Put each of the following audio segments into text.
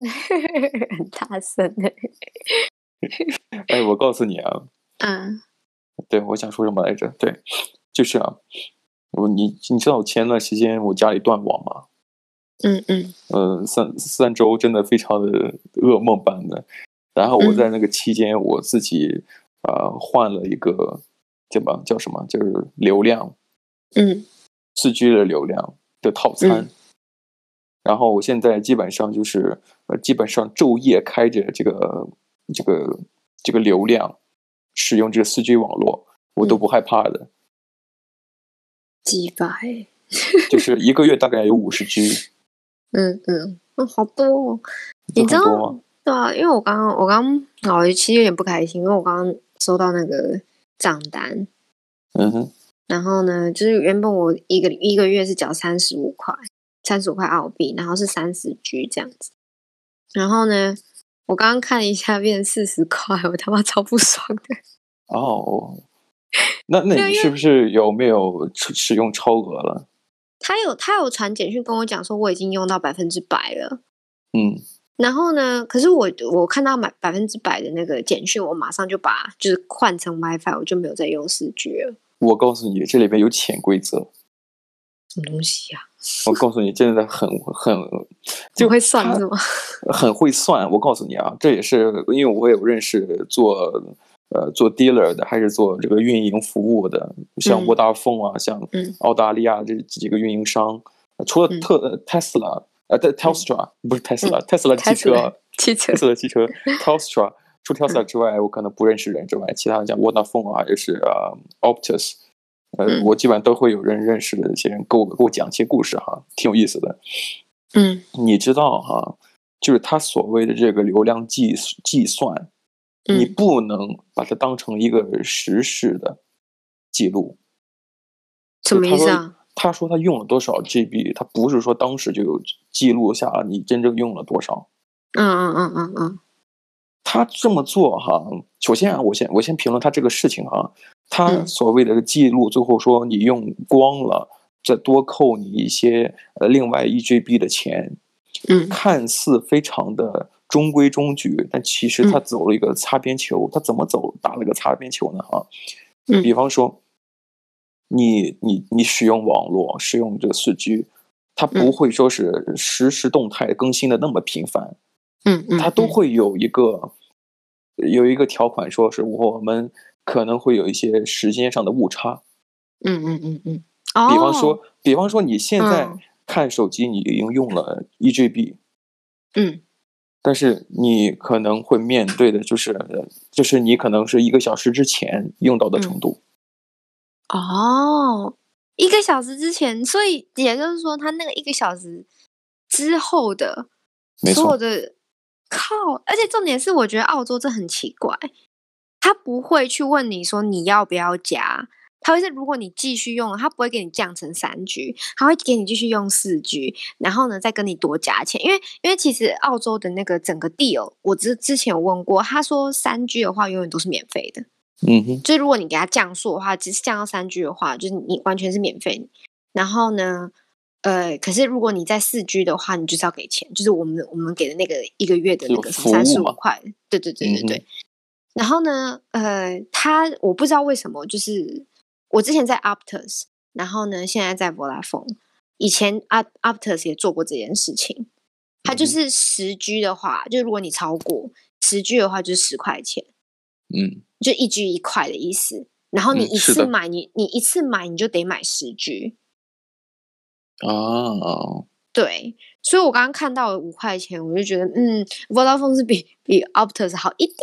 很大声的。哎，我告诉你啊，嗯，对，我想说什么来着？对，就是啊，我你你知道前段时间我家里断网吗？嗯嗯，呃，三三周真的非常的噩梦般的。然后我在那个期间，嗯、我自己呃换了一个叫什么叫什么，就是流量，嗯，四 G 的流量的套餐。嗯、然后我现在基本上就是呃，基本上昼夜开着这个这个这个流量，使用这个四 G 网络，我都不害怕的。几百，就是一个月大概有五十 G。嗯嗯，哦，好多哦，你。知道对啊，因为我刚刚我刚刚哦，其实有点不开心，因为我刚刚收到那个账单，嗯哼，然后呢，就是原本我一个一个月是缴三十五块，三十五块澳币，然后是三十 G 这样子，然后呢，我刚刚看了一下变成四十块，我他妈超不爽的。哦，那那你是不是有没有使用超额了？他有他有传简讯跟我讲说我已经用到百分之百了，嗯，然后呢，可是我我看到百百分之百的那个简讯，我马上就把就是换成 WiFi，我就没有再用四 G 了。我告诉你，这里边有潜规则，什么东西呀、啊？我告诉你，真的很很就会算是吗？很会算。我告诉你啊，这也是因为我有认识做。呃，做 dealer 的还是做这个运营服务的，像沃达丰啊，嗯、像澳大利亚这几个运营商，嗯、除了特 Tesla，呃，的 Telstra 不是 Tesla，Tesla 汽车，汽车，Tesla 汽车，Telstra 除 Tesla 之外，我可能不认识人之外，其他像沃达丰啊，也是呃，Optus，呃，嗯、我基本上都会有人认识的一些人，给我给我讲一些故事哈，挺有意思的。嗯，你知道哈，就是他所谓的这个流量计计算。你不能把它当成一个实时的记录，什么意思啊？他说他用了多少 GB，他不是说当时就有记录下你真正用了多少。嗯嗯嗯嗯嗯。他这么做哈，首先啊，我先我先评论他这个事情哈，他所谓的记录，最后说你用光了，再多扣你一些呃另外一 GB 的钱，嗯，看似非常的。中规中矩，但其实他走了一个擦边球。嗯、他怎么走，打了个擦边球呢？哈、嗯，比方说，你你你使用网络，使用这个四 G，它不会说是实时动态更新的那么频繁。嗯嗯，它都会有一个有一个条款，说是我们可能会有一些时间上的误差。嗯嗯嗯嗯。比方说，比方说，你现在看手机，你已经用了一 GB。嗯。但是你可能会面对的就是，就是你可能是一个小时之前用到的程度。嗯、哦，一个小时之前，所以也就是说，他那个一个小时之后的所有的没错。靠，而且重点是，我觉得澳洲这很奇怪，他不会去问你说你要不要加。他会是，如果你继续用，他不会给你降成三 G，他会给你继续用四 G，然后呢，再跟你多加钱。因为，因为其实澳洲的那个整个 deal，我之之前有问过，他说三 G 的话永远都是免费的。嗯哼，就如果你给他降速的话，只是降到三 G 的话，就是你完全是免费。然后呢，呃，可是如果你在四 G 的话，你就是要给钱，就是我们我们给的那个一个月的那个三十五块。对对对对对。嗯、然后呢，呃，他我不知道为什么就是。我之前在 Optus，然后呢，现在在 Vodafone。以前 Optus 也做过这件事情，它就是十 G 的话，就如果你超过十 G 的话，就是十块钱，嗯，就一 G 一块的意思。然后你一次买，嗯、你你一次买你就得买十 G。哦，对，所以我刚刚看到了五块钱，我就觉得，嗯，Vodafone 是比比 Optus 好一点。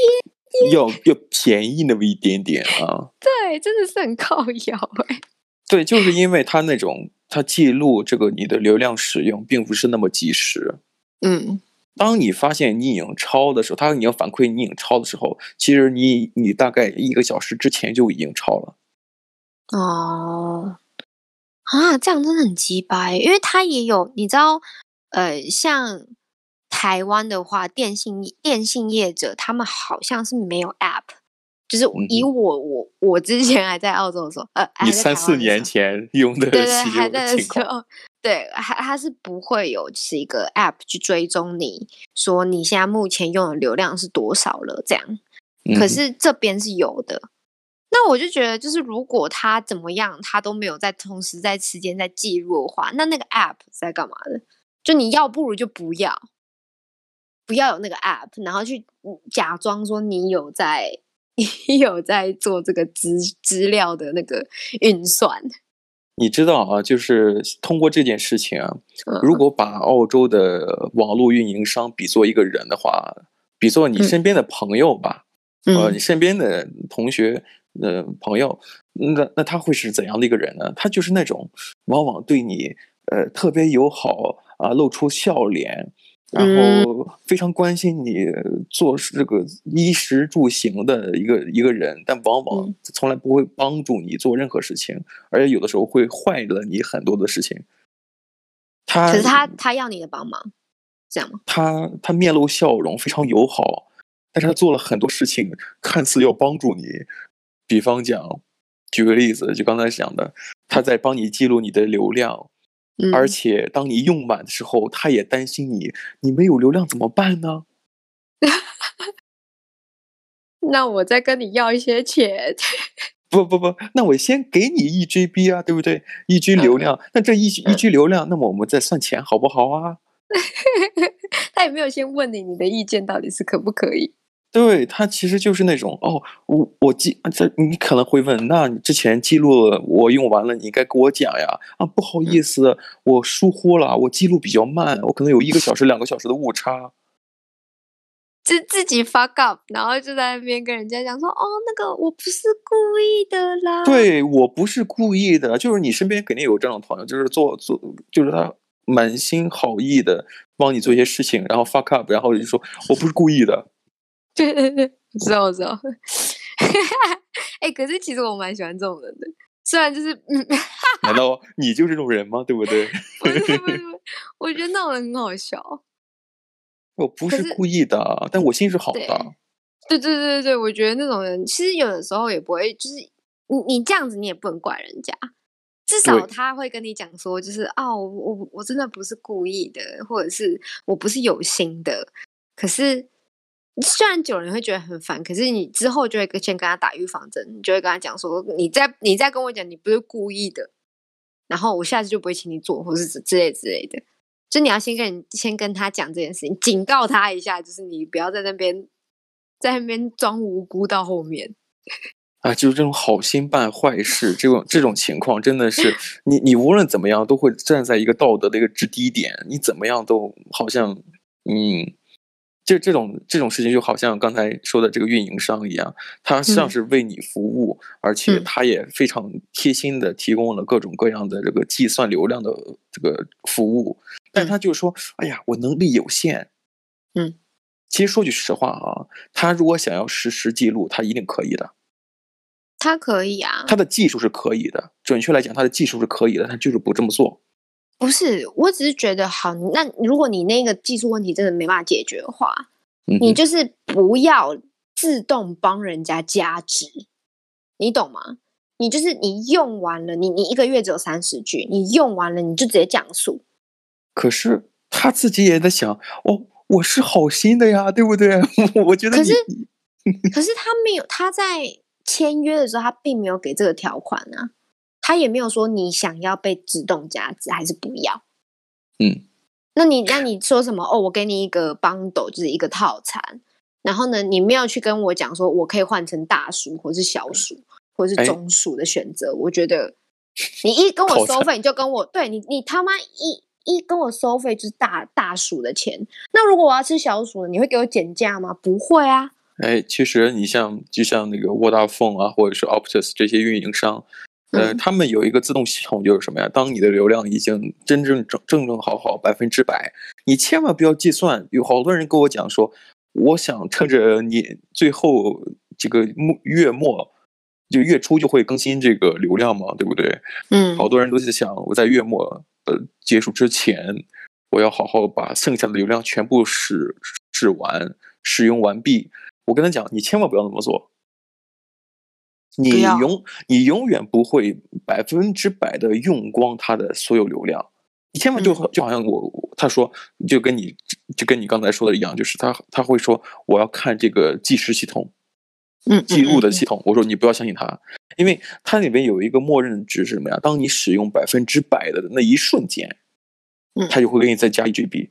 要要便宜那么一点点啊！对，真的是很靠腰哎。对，就是因为它那种它记录这个你的流量使用，并不是那么及时。嗯，当你发现你已经超的时候，它已经反馈你已经超的时候，其实你你大概一个小时之前就已经超了。哦，啊，这样真的很鸡掰，因为它也有你知道，呃，像。台湾的话，电信电信业者他们好像是没有 App，就是以我、嗯、我我之前还在澳洲的时候，呃，你三四年前用的，对对，还在的时候，对，它它是不会有是一个 App 去追踪你说你现在目前用的流量是多少了这样。可是这边是有的。嗯、那我就觉得，就是如果他怎么样，他都没有在同时在时间在记录的话，那那个 App 在干嘛的？就你要不如就不要，不要有那个 App，然后去假装说你有在你有在做这个资资料的那个运算。你知道啊，就是通过这件事情啊，如果把澳洲的网络运营商比作一个人的话，比作你身边的朋友吧，嗯、呃，你身边的同学、呃朋友，那那他会是怎样的一个人呢？他就是那种往往对你呃特别友好啊，露出笑脸。然后非常关心你做这个衣食住行的一个一个人，但往往从来不会帮助你做任何事情，而且有的时候会坏了你很多的事情。他可是他他要你的帮忙，这样吗？他他面露笑容，非常友好，但是他做了很多事情，看似要帮助你。比方讲，举个例子，就刚才讲的，他在帮你记录你的流量。而且当你用满的时候，他也担心你，你没有流量怎么办呢？那我再跟你要一些钱。不不不，那我先给你一 GB 啊，对不对？一 G 流量，那这一一 G 流量，那么我们再算钱好不好啊？他有没有先问你，你的意见到底是可不可以？对，他其实就是那种哦，我我记这你可能会问，那你之前记录我用完了，你应该给我讲呀？啊，不好意思，我疏忽了，我记录比较慢，我可能有一个小时、两个小时的误差，就自己 fuck up，然后就在那边跟人家讲说，哦，那个我不是故意的啦，对，我不是故意的，就是你身边肯定有这种朋友，就是做做，就是他满心好意的帮你做一些事情，然后 fuck up，然后就说我不是故意的。对对对，我知道我知道。哎、欸，可是其实我蛮喜欢这种人的，虽然就是嗯，难道你就是这种人吗？对不对？不是不是不，我觉得那种人很好笑。我不是故意的，但我心是好的。对对对对对，我觉得那种人其实有的时候也不会，就是你你这样子你也不能怪人家，至少他会跟你讲说，就是哦，我我我真的不是故意的，或者是我不是有心的，可是。虽然久了你会觉得很烦，可是你之后就会先跟他打预防针，你就会跟他讲说，你再你再跟我讲你不是故意的，然后我下次就不会请你做，或是之类之类的。就你要先跟你先跟他讲这件事情，警告他一下，就是你不要在那边在那边装无辜到后面。啊，就是这种好心办坏事，这种这种情况真的是 你你无论怎么样都会站在一个道德的一个制低点，你怎么样都好像嗯。就这种这种事情，就好像刚才说的这个运营商一样，他像是为你服务，嗯、而且他也非常贴心的提供了各种各样的这个计算流量的这个服务。但他就说：“哎呀，我能力有限。”嗯，其实说句实话啊，他如果想要实时记录，他一定可以的。他可以啊，他的技术是可以的。准确来讲，他的技术是可以的，他就是不这么做。不是，我只是觉得好。那如果你那个技术问题真的没办法解决的话，嗯、你就是不要自动帮人家加值，你懂吗？你就是你用完了，你你一个月只有三十句你用完了你就直接降速。可是他自己也在想，哦，我是好心的呀，对不对？我觉得。可是，可是他没有，他在签约的时候他并没有给这个条款啊。他也没有说你想要被自动加值还是不要，嗯，那你那你说什么？哦，我给你一个 bundle，就是一个套餐，然后呢，你没有去跟我讲说我可以换成大数或是小数或是中数的选择。我觉得你一跟我收费，你就跟我对你你他妈一一跟我收费就是大大数的钱。那如果我要吃小数，你会给我减价吗？不会啊。哎，其实你像就像那个 Vodafone 啊，或者是 Optus 这些运营商。呃，他们有一个自动系统，就是什么呀？当你的流量已经真正正正正好好百分之百，你千万不要计算。有好多人跟我讲说，我想趁着你最后这个末月末，就月初就会更新这个流量嘛，对不对？嗯，好多人都在想，我在月末呃结束之前，我要好好把剩下的流量全部使使完，使用完毕。我跟他讲，你千万不要那么做。你永你永远不会百分之百的用光它的所有流量，你千万就就好像我他说就跟你就跟你刚才说的一样，就是他他会说我要看这个计时系统，嗯，记录的系统。我说你不要相信他，因为它里面有一个默认值是什么呀？当你使用百分之百的那一瞬间，嗯，他就会给你再加一 GB。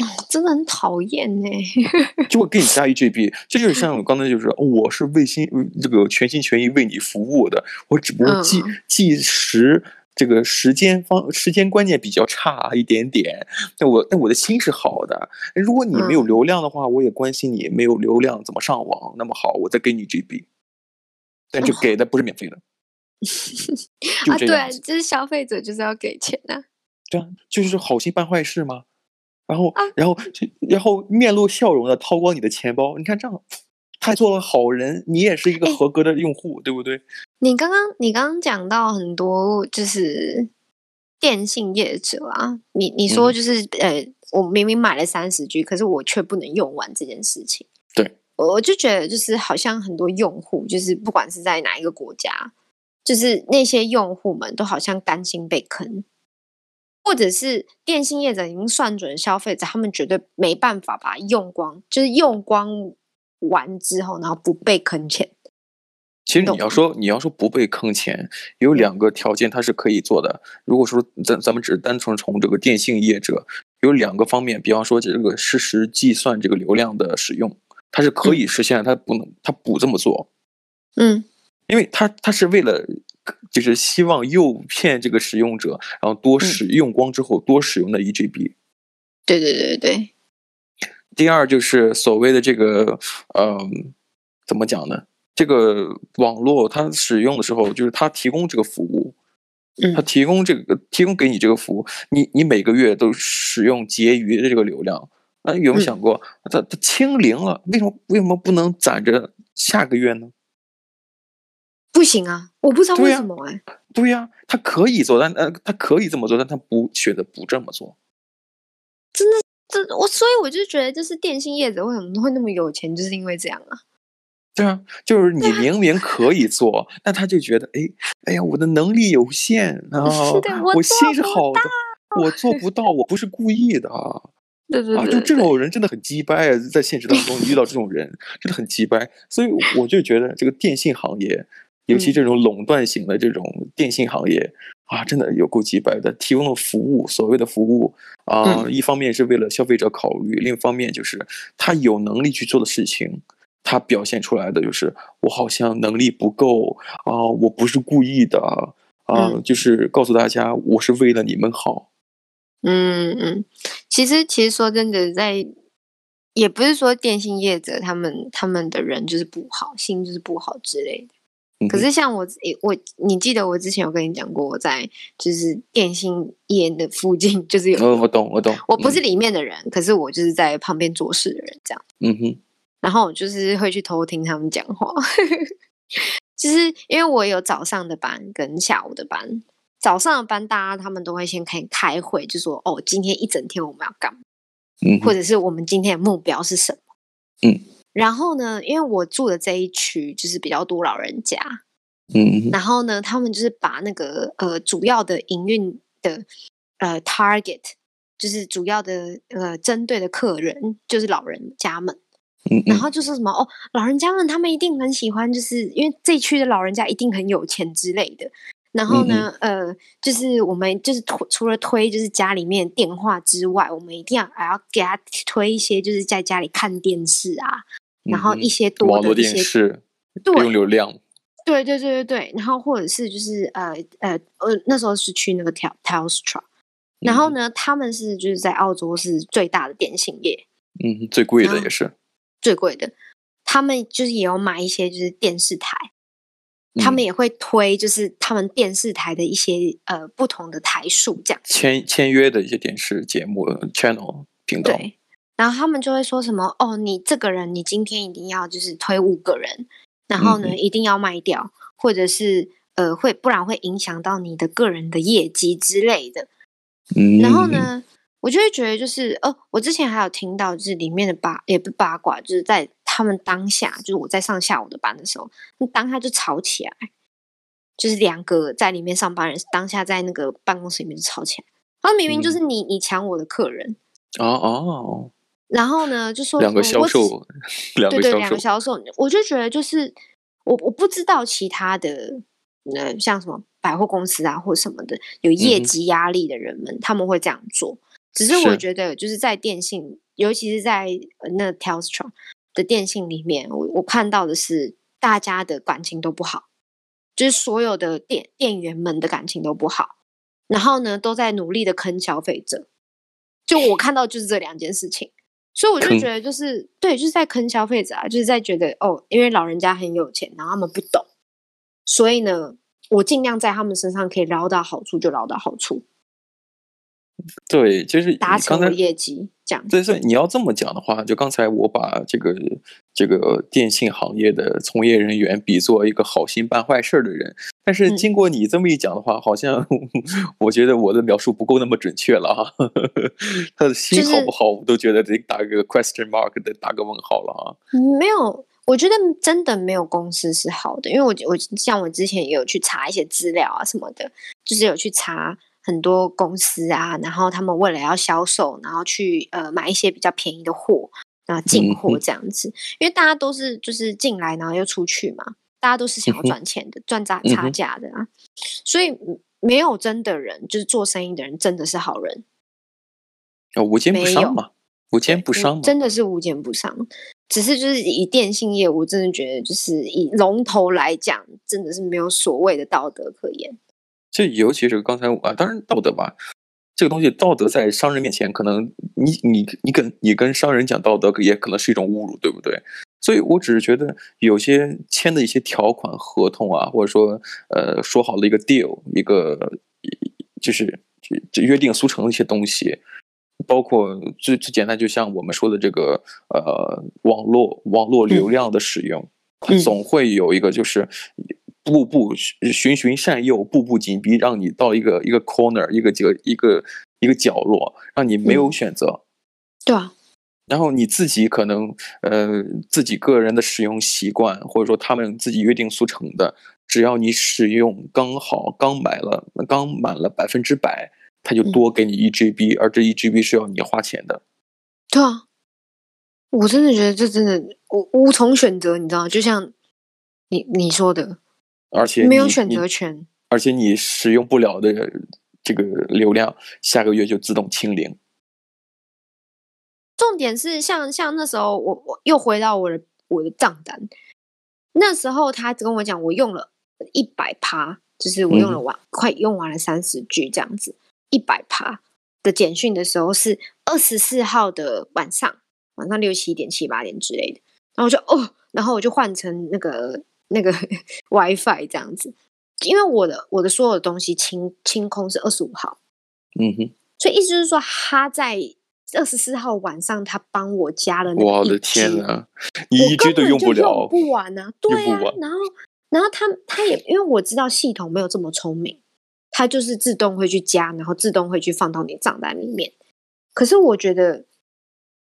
哦，真的很讨厌呢，就会给你加一 GB，这就是像我刚才就是，我是为心这个全心全意为你服务的，我只不过计计时这个时间方时间观念比较差一点点，但我但我的心是好的。如果你没有流量的话，我也关心你没有流量怎么上网。那么好，我再给你 GB，但就给的不是免费的。啊，对，这是消费者就是要给钱啊。对啊，就是好心办坏事吗？然后，然后，然后面露笑容的掏光你的钱包，你看这样，他做了好人，你也是一个合格的用户，对不对？你刚刚，你刚刚讲到很多就是电信业者啊，你你说就是、嗯、呃，我明明买了三十 G，可是我却不能用完这件事情。对，我就觉得就是好像很多用户，就是不管是在哪一个国家，就是那些用户们都好像担心被坑。或者是电信业者已经算准消费者，他们绝对没办法把它用光，就是用光完之后，然后不被坑钱。其实你要说你要说不被坑钱，有两个条件它是可以做的。如果说咱咱们只是单纯从这个电信业者，有两个方面，比方说这个实时计算这个流量的使用，它是可以实现，它不能它不这么做。嗯，因为它它是为了。就是希望诱骗这个使用者，然后多使用光之后多使用的一 GB。对对对对。第二就是所谓的这个，呃，怎么讲呢？这个网络它使用的时候，就是它提供这个服务，它提供这个提供给你这个服务，你你每个月都使用结余的这个流量，那有没有想过，它它清零了，为什么为什么不能攒着下个月呢？不行啊，我不知道为什么哎。对呀、啊，他可以做，但呃，他可以这么做，但他不选择不这么做。真的，这我所以我就觉得，就是电信业者为什么会那么有钱，就是因为这样啊。对啊，就是你明明可以做，但他就觉得，哎，哎呀，我的能力有限 啊，我，我心是好的，我做不到，我不是故意的。对 对对，对，啊，就这种人真的很鸡掰啊，在现实当中你遇到这种人真的很鸡掰，所以我就觉得这个电信行业。尤其这种垄断型的这种电信行业啊，真的有够鸡掰的。提供的服务，所谓的服务啊，一方面是为了消费者考虑，另一方面就是他有能力去做的事情，他表现出来的就是我好像能力不够啊，我不是故意的啊，就是告诉大家我是为了你们好。嗯嗯，其实其实说真的，在也不是说电信业者他们他们的人就是不好，心就是不好之类的。可是像我，我你记得我之前有跟你讲过，我在就是电信业的附近，就是有，哦，我懂，我懂，我不是里面的人，嗯，可是我就是在旁边做事的人，这样。嗯哼。然后我就是会去偷听他们讲话，就是因为我有早上的班跟下午的班，早上的班大家他们都会先开开会，就说哦，今天一整天我们要干嘛，嗯，或者是我们今天的目标是什么，嗯。然后呢，因为我住的这一区就是比较多老人家，嗯，然后呢，他们就是把那个呃主要的营运的呃 target，就是主要的呃针对的客人就是老人家们，嗯，然后就说什么哦，老人家们他们一定很喜欢，就是因为这一区的老人家一定很有钱之类的。然后呢，嗯、呃，就是我们就是推除了推就是家里面电话之外，我们一定要还要给他推一些就是在家里看电视啊。然后一些多的一些，网络电视，对，用流量，对对对对对。然后或者是就是呃呃呃，那时候是去那个 Telstra，然后呢，他们是就是在澳洲是最大的电信业，嗯，最贵的也是最贵的。他们就是也有买一些就是电视台，嗯，他们也会推就是他们电视台的一些呃不同的台数这样签签约的一些电视节目 channel 频道。对然后他们就会说什么哦，你这个人你今天一定要就是推五个人，然后呢、嗯、一定要卖掉，或者是呃会不然会影响到你的个人的业绩之类的。嗯，然后呢，我就会觉得就是哦，我之前还有听到就是里面的八也不八卦，就是在他们当下就是我在上下午的班的时候，当下就吵起来，就是两个在里面上班人当下在那个办公室里面就吵起来，他明明就是你、嗯、你抢我的客人哦哦，然后呢就说两个销售，两个销售，对对两个销售，我就觉得就是我我不知道其他的呃像什么百货公司啊或什么的有业绩压力的人们、嗯、他们会这样做，只是我觉得就是在电信，尤其是在那 Telstra 的电信里面，我我看到的是大家的感情都不好。就是所有的店店员们的感情都不好，然后呢，都在努力的坑消费者。就我看到就是这两件事情，所以我就觉得就是对，就是在坑消费者啊，就是在觉得哦，因为老人家很有钱，然后他们不懂，所以呢，我尽量在他们身上可以捞到好处就捞到好处。对，就是达成业绩这样。对，所以你要这么讲的话，就刚才我把这个这个电信行业的从业人员比作一个好心办坏事的人，但是经过你这么一讲的话，嗯、好像 我觉得我的描述不够那么准确了哈。他的心好不好，我都觉得得打个 question mark，得打个问号了啊。没有，我觉得真的没有公司是好的，因为我我像我之前也有去查一些资料啊什么的，就是有去查。很多公司啊，然后他们为了要销售，然后去呃买一些比较便宜的货，然后进货这样子，嗯、因为大家都是就是进来然后又出去嘛，大家都是想要赚钱的，赚差差价的啊，嗯、所以没有真的人，就是做生意的人真的是好人，哦，无奸不商嘛，无奸不商，真的是无奸不商，只是就是以电信业，我真的觉得就是以龙头来讲，真的是没有所谓的道德可言。这尤其是刚才啊，当然道德吧，这个东西道德在商人面前，可能你你你跟你跟商人讲道德，也可能是一种侮辱，对不对？所以我只是觉得有些签的一些条款合同啊，或者说呃说好的一个 deal，一个就是就约定俗成的一些东西，包括最最简单，就像我们说的这个呃网络网络流量的使用，嗯、总会有一个就是。步步循循善诱，步步紧逼，让你到一个一个 corner，一个这个一个一个角落，让你没有选择。嗯、对啊。然后你自己可能呃自己个人的使用习惯，或者说他们自己约定俗成的，只要你使用刚好刚买了刚满了百分之百，他就多给你一 GB，嗯、而这一 GB 是要你花钱的。对啊。我真的觉得这真的我无从选择，你知道吗？就像你你说的。而且没有选择权，而且你使用不了的这个流量，下个月就自动清零。重点是像像那时候，我我又回到我的我的账单，那时候他跟我讲，我用了一百趴，就是我用了完、嗯、快用完了三十 G 这样子，一百趴的简讯的时候是二十四号的晚上，晚上六七点七八点之类的，然后我就哦，然后我就换成那个。那个 WiFi 这样子，因为我的我的所有的东西清清空是二十五号，嗯哼，所以意思就是说他在二十四号晚上他帮我加了那，我的天呐，你一句都用不了，用不完啊，对啊，然后然后他他也因为我知道系统没有这么聪明，他就是自动会去加，然后自动会去放到你账单里面，可是我觉得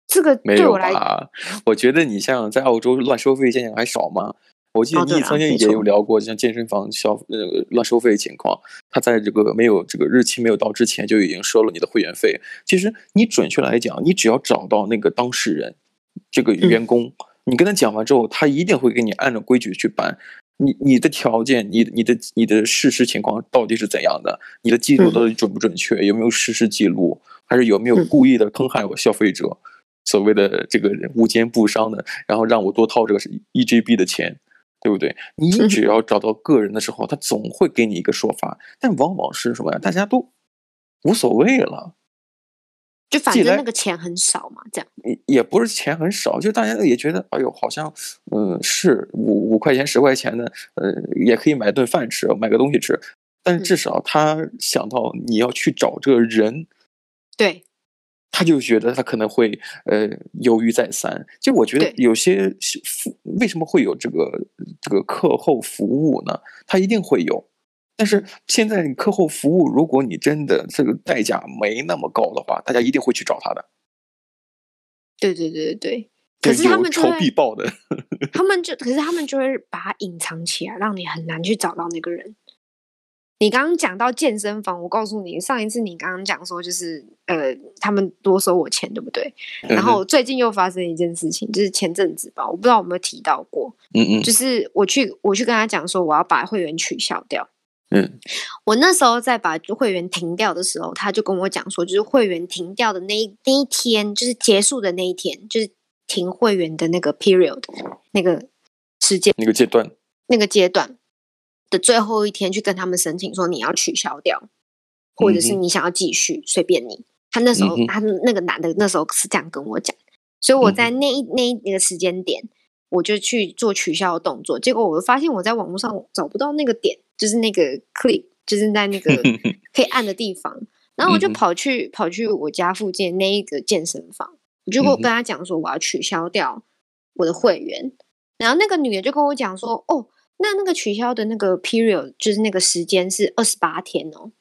这个对我来讲，我觉得你像在澳洲乱收费现象还少吗？我记得你曾经也有聊过，像健身房消那个乱收费情况，他在这个没有这个日期没有到之前就已经收了你的会员费。其实你准确来讲，你只要找到那个当事人，这个员工，你跟他讲完之后，他一定会给你按照规矩去办。你你的条件，你你的你的事实情况到底是怎样的？你的记录到底准不准确？有没有实时记录？还是有没有故意的坑害我消费者？所谓的这个无奸不商的，然后让我多掏这个一 GB 的钱。对不对？你只要找到个人的时候，他总会给你一个说法，但往往是什么呀？大家都无所谓了，就反正那个钱很少嘛，这样。也也不是钱很少，就大家也觉得，哎呦，好像嗯是五五块钱十块钱的，呃，也可以买顿饭吃，买个东西吃。但至少他想到你要去找这个人，对。他就觉得他可能会呃犹豫再三，就我觉得有些服为什么会有这个这个课后服务呢？他一定会有，但是现在课后服务，如果你真的这个代价没那么高的话，大家一定会去找他的。对对对对对，可是他们仇必报的，他们就可是他们就会把它隐藏起来，让你很难去找到那个人。你刚刚讲到健身房，我告诉你，上一次你刚刚讲说就是呃，他们多收我钱，对不对？然后最近又发生一件事情，就是前阵子吧，我不知道有没有提到过，嗯嗯，就是我去我去跟他讲说我要把会员取消掉，嗯，我那时候在把会员停掉的时候，他就跟我讲说，就是会员停掉的那一那一天，就是结束的那一天，就是停会员的那个 period 那个时间那个阶段那个阶段。的最后一天去跟他们申请说你要取消掉，或者是你想要继续，随便你。他那时候他那个男的那时候是这样跟我讲，所以我在那一那一那个时间点，我就去做取消的动作。结果我发现我在网络上找不到那个点，就是那个 click，就是在那个可以按的地方。然后我就跑去跑去我家附近那一个健身房，我就跟他讲说我要取消掉我的会员。然后那个女的就跟我讲说，哦。那那个取消的那个 period 就是那个时间是二十八天哦，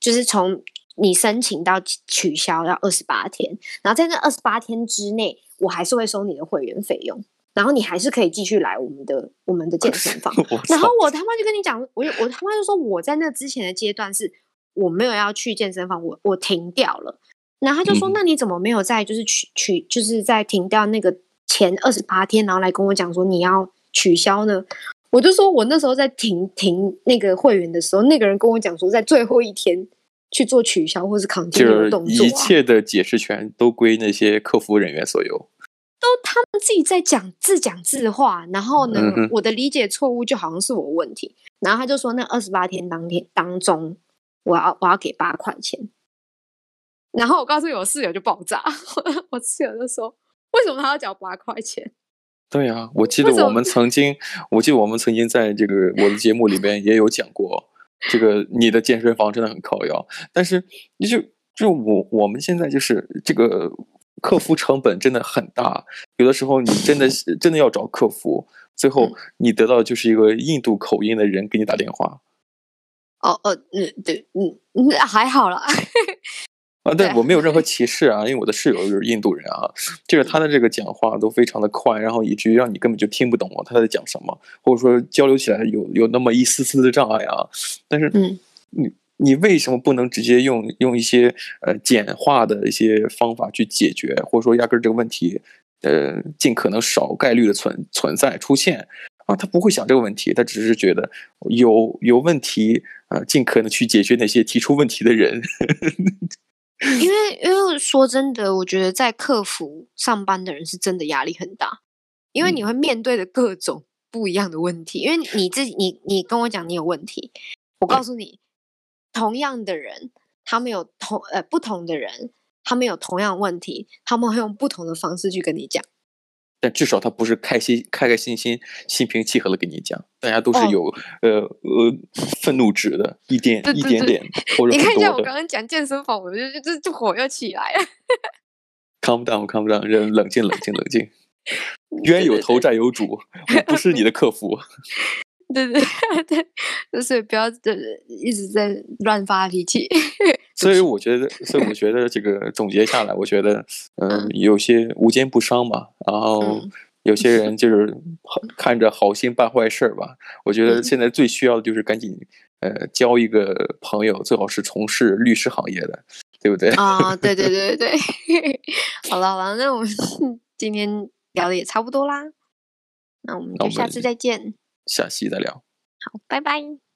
就是从你申请到取消要二十八天，然后在那二十八天之内，我还是会收你的会员费用，然后你还是可以继续来我们的我们的健身房。然后我他妈就跟你讲，我我他妈就说我在那之前的阶段是我没有要去健身房，我我停掉了。然后他就说，那你怎么没有在就是取取就是在停掉那个前二十八天，然后来跟我讲说你要取消呢？我就说，我那时候在停停那个会员的时候，那个人跟我讲说，在最后一天去做取消或是扛金的动作，啊，一切的解释权都归那些客服人员所有，都他们自己在讲自讲自话。然后呢，嗯、我的理解错误就好像是我问题。然后他就说，那二十八天当天当中，我要我要给八块钱。然后我告诉你，我室友就爆炸，我室友就说，为什么他要缴八块钱？对啊，我记得我们曾经，我记得我们曾经在这个我的节目里边也有讲过，这个你的健身房真的很靠腰，但是你就就我我们现在就是这个客服成本真的很大，有的时候你真的真的要找客服，最后你得到的就是一个印度口音的人给你打电话。哦哦，嗯对嗯嗯还好啦。啊，但我没有任何歧视啊，因为我的室友就是印度人啊，就是他的这个讲话都非常的快，然后以至于让你根本就听不懂他在讲什么，或者说交流起来有有那么一丝丝的障碍啊。但是，嗯，你你为什么不能直接用用一些呃简化的一些方法去解决，或者说压根儿这个问题呃尽可能少概率的存存在出现啊？他不会想这个问题，他只是觉得有有问题啊，呃，尽可能去解决那些提出问题的人。因为，因为说真的，我觉得在客服上班的人是真的压力很大，因为你会面对的各种不一样的问题。因为你自己，你你跟我讲你有问题，我告诉你，同样的人，他们有同呃不同的人，他们有同样问题，他们会用不同的方式去跟你讲。但至少他不是开心开开心心心平气和的跟你讲，大家都是有、哦、呃呃愤怒值的，一点一点点或者。你看一下我刚刚讲健身房，我就就就火又起来了。Calm down，calm down，人冷静冷静冷静。冤有头债有主，我不是你的客服。对对对，就是不要一直在乱发脾气。所以我觉得，所以我觉得这个总结下来，我觉得，嗯、呃，有些无奸不商嘛，然后有些人就是看着好心办坏事吧。我觉得现在最需要的就是赶紧，呃，交一个朋友，最好是从事律师行业的，对不对？啊，对对对对对。好了好了，那我们今天聊的也差不多啦，那我们就下次再见。下期再聊。好，拜拜。